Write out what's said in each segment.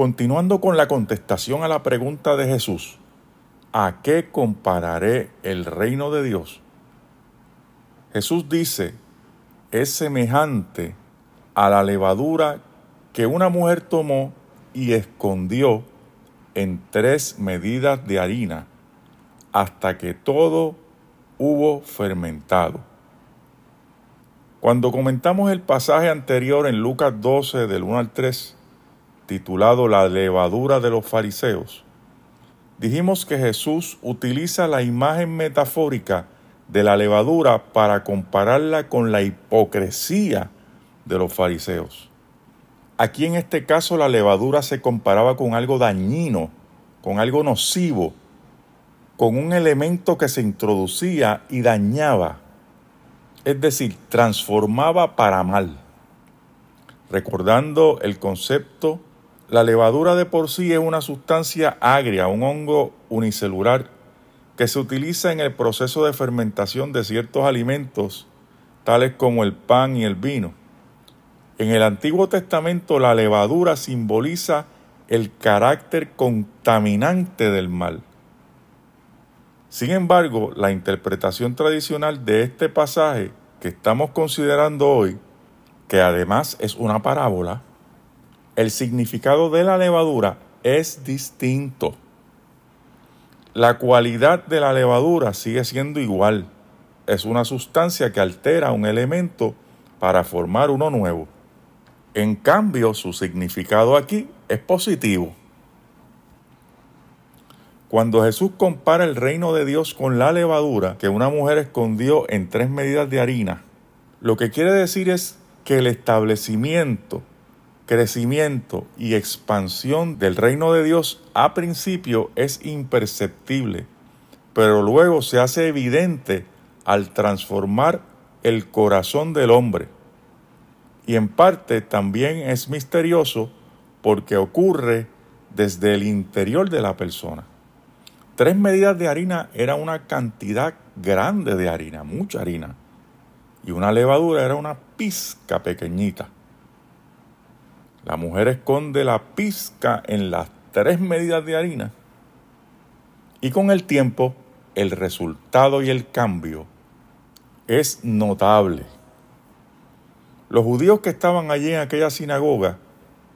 Continuando con la contestación a la pregunta de Jesús, ¿a qué compararé el reino de Dios? Jesús dice, es semejante a la levadura que una mujer tomó y escondió en tres medidas de harina hasta que todo hubo fermentado. Cuando comentamos el pasaje anterior en Lucas 12 del 1 al 3, titulado La levadura de los fariseos, dijimos que Jesús utiliza la imagen metafórica de la levadura para compararla con la hipocresía de los fariseos. Aquí en este caso la levadura se comparaba con algo dañino, con algo nocivo, con un elemento que se introducía y dañaba, es decir, transformaba para mal. Recordando el concepto, la levadura de por sí es una sustancia agria, un hongo unicelular que se utiliza en el proceso de fermentación de ciertos alimentos, tales como el pan y el vino. En el Antiguo Testamento la levadura simboliza el carácter contaminante del mal. Sin embargo, la interpretación tradicional de este pasaje que estamos considerando hoy, que además es una parábola, el significado de la levadura es distinto. La cualidad de la levadura sigue siendo igual. Es una sustancia que altera un elemento para formar uno nuevo. En cambio, su significado aquí es positivo. Cuando Jesús compara el reino de Dios con la levadura que una mujer escondió en tres medidas de harina, lo que quiere decir es que el establecimiento, crecimiento y expansión del reino de Dios a principio es imperceptible, pero luego se hace evidente al transformar el corazón del hombre. Y en parte también es misterioso porque ocurre desde el interior de la persona. Tres medidas de harina era una cantidad grande de harina, mucha harina. Y una levadura era una pizca pequeñita. La mujer esconde la pizca en las tres medidas de harina. Y con el tiempo, el resultado y el cambio es notable. Los judíos que estaban allí en aquella sinagoga,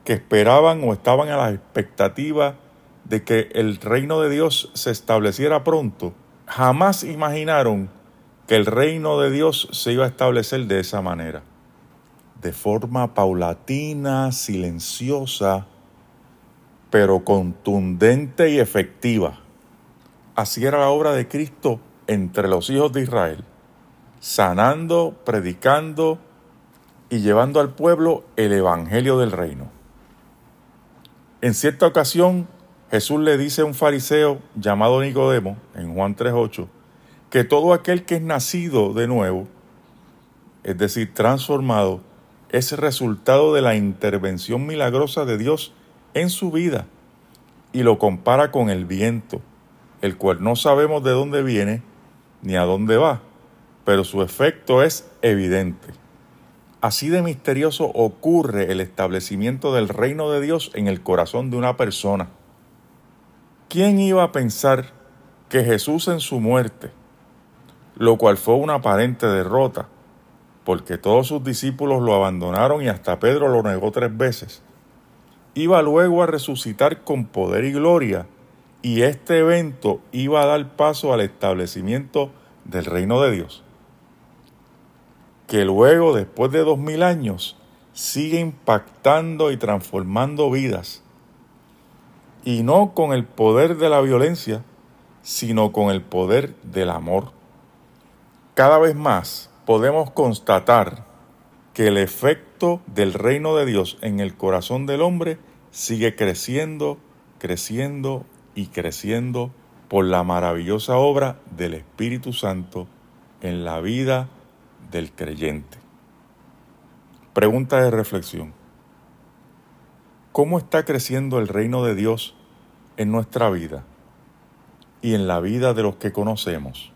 que esperaban o estaban a la expectativa de que el reino de Dios se estableciera pronto, jamás imaginaron que el reino de Dios se iba a establecer de esa manera, de forma paulatina, silenciosa, pero contundente y efectiva. Así era la obra de Cristo entre los hijos de Israel, sanando, predicando y llevando al pueblo el Evangelio del reino. En cierta ocasión, Jesús le dice a un fariseo llamado Nicodemo, en Juan 3.8, que todo aquel que es nacido de nuevo, es decir, transformado, es resultado de la intervención milagrosa de Dios en su vida y lo compara con el viento, el cual no sabemos de dónde viene ni a dónde va, pero su efecto es evidente. Así de misterioso ocurre el establecimiento del reino de Dios en el corazón de una persona. ¿Quién iba a pensar que Jesús en su muerte, lo cual fue una aparente derrota, porque todos sus discípulos lo abandonaron y hasta Pedro lo negó tres veces, iba luego a resucitar con poder y gloria, y este evento iba a dar paso al establecimiento del reino de Dios, que luego, después de dos mil años, sigue impactando y transformando vidas y no con el poder de la violencia, sino con el poder del amor. Cada vez más podemos constatar que el efecto del reino de Dios en el corazón del hombre sigue creciendo, creciendo y creciendo por la maravillosa obra del Espíritu Santo en la vida del creyente. Pregunta de reflexión cómo está creciendo el reino de Dios en nuestra vida y en la vida de los que conocemos.